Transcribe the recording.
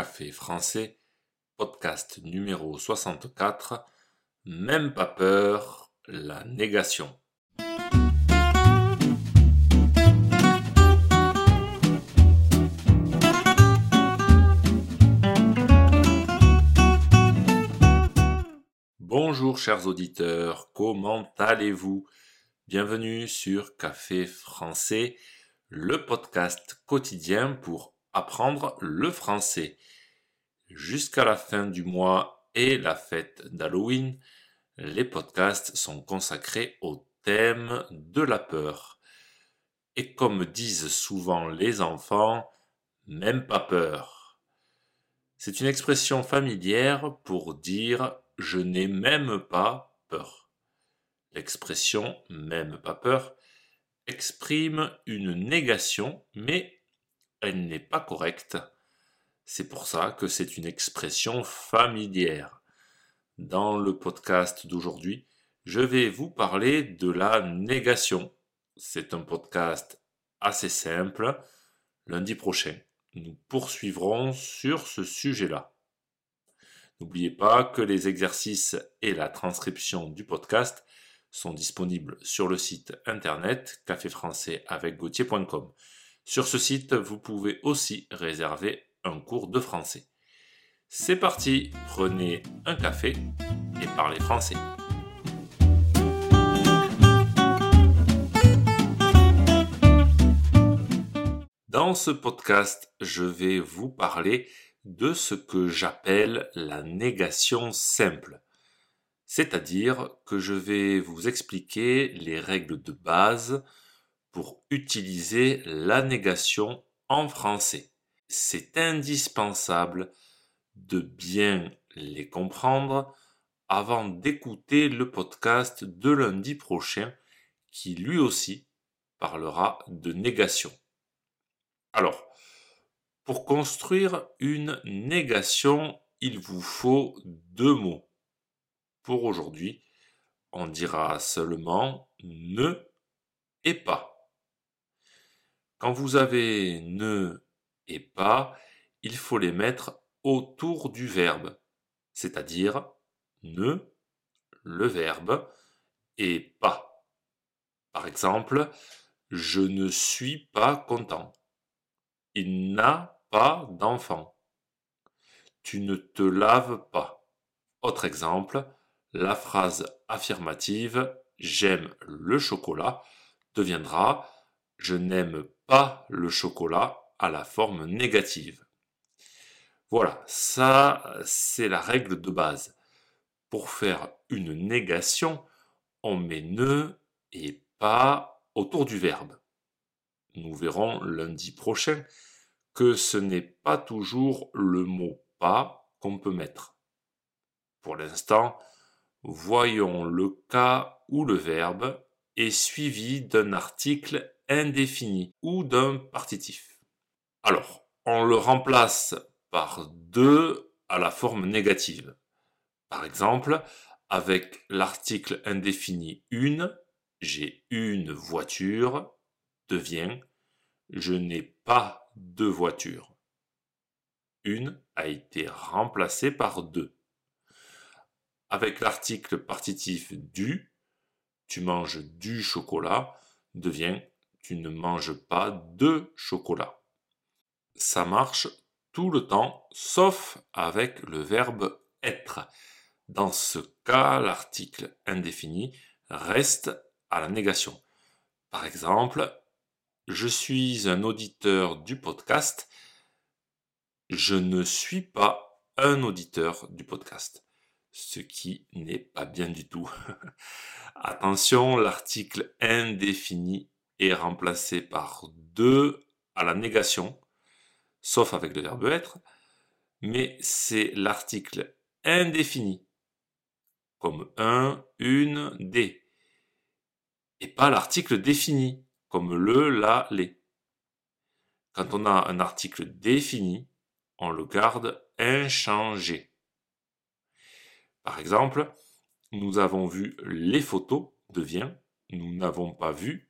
Café français, podcast numéro 64. Même pas peur, la négation. Bonjour chers auditeurs, comment allez-vous? Bienvenue sur Café français, le podcast quotidien pour apprendre le français. Jusqu'à la fin du mois et la fête d'Halloween, les podcasts sont consacrés au thème de la peur. Et comme disent souvent les enfants, même pas peur. C'est une expression familière pour dire je n'ai même pas peur. L'expression même pas peur exprime une négation, mais elle n'est pas correcte. C'est pour ça que c'est une expression familière. Dans le podcast d'aujourd'hui, je vais vous parler de la négation. C'est un podcast assez simple. Lundi prochain, nous poursuivrons sur ce sujet-là. N'oubliez pas que les exercices et la transcription du podcast sont disponibles sur le site internet caféfrançais avec sur ce site, vous pouvez aussi réserver un cours de français. C'est parti, prenez un café et parlez français. Dans ce podcast, je vais vous parler de ce que j'appelle la négation simple. C'est-à-dire que je vais vous expliquer les règles de base pour utiliser la négation en français. C'est indispensable de bien les comprendre avant d'écouter le podcast de lundi prochain qui lui aussi parlera de négation. Alors, pour construire une négation, il vous faut deux mots. Pour aujourd'hui, on dira seulement ne et pas. Quand vous avez ne et pas, il faut les mettre autour du verbe, c'est-à-dire ne, le verbe, et pas. Par exemple, je ne suis pas content. Il n'a pas d'enfant. Tu ne te laves pas. Autre exemple, la phrase affirmative j'aime le chocolat deviendra je n'aime pas le chocolat à la forme négative. Voilà, ça c'est la règle de base. Pour faire une négation, on met ne et pas autour du verbe. Nous verrons lundi prochain que ce n'est pas toujours le mot pas qu'on peut mettre. Pour l'instant, voyons le cas où le verbe est suivi d'un article indéfini ou d'un partitif. Alors, on le remplace par deux à la forme négative. Par exemple, avec l'article indéfini une, j'ai une voiture devient je n'ai pas de voiture. Une a été remplacée par deux. Avec l'article partitif du, tu manges du chocolat devient tu ne manges pas de chocolat. Ça marche tout le temps, sauf avec le verbe être. Dans ce cas, l'article indéfini reste à la négation. Par exemple, je suis un auditeur du podcast. Je ne suis pas un auditeur du podcast. Ce qui n'est pas bien du tout. Attention, l'article indéfini remplacé par deux à la négation, sauf avec le verbe être, mais c'est l'article indéfini, comme un, une, des, et pas l'article défini, comme le, la, les. Quand on a un article défini, on le garde inchangé. Par exemple, nous avons vu les photos devient nous n'avons pas vu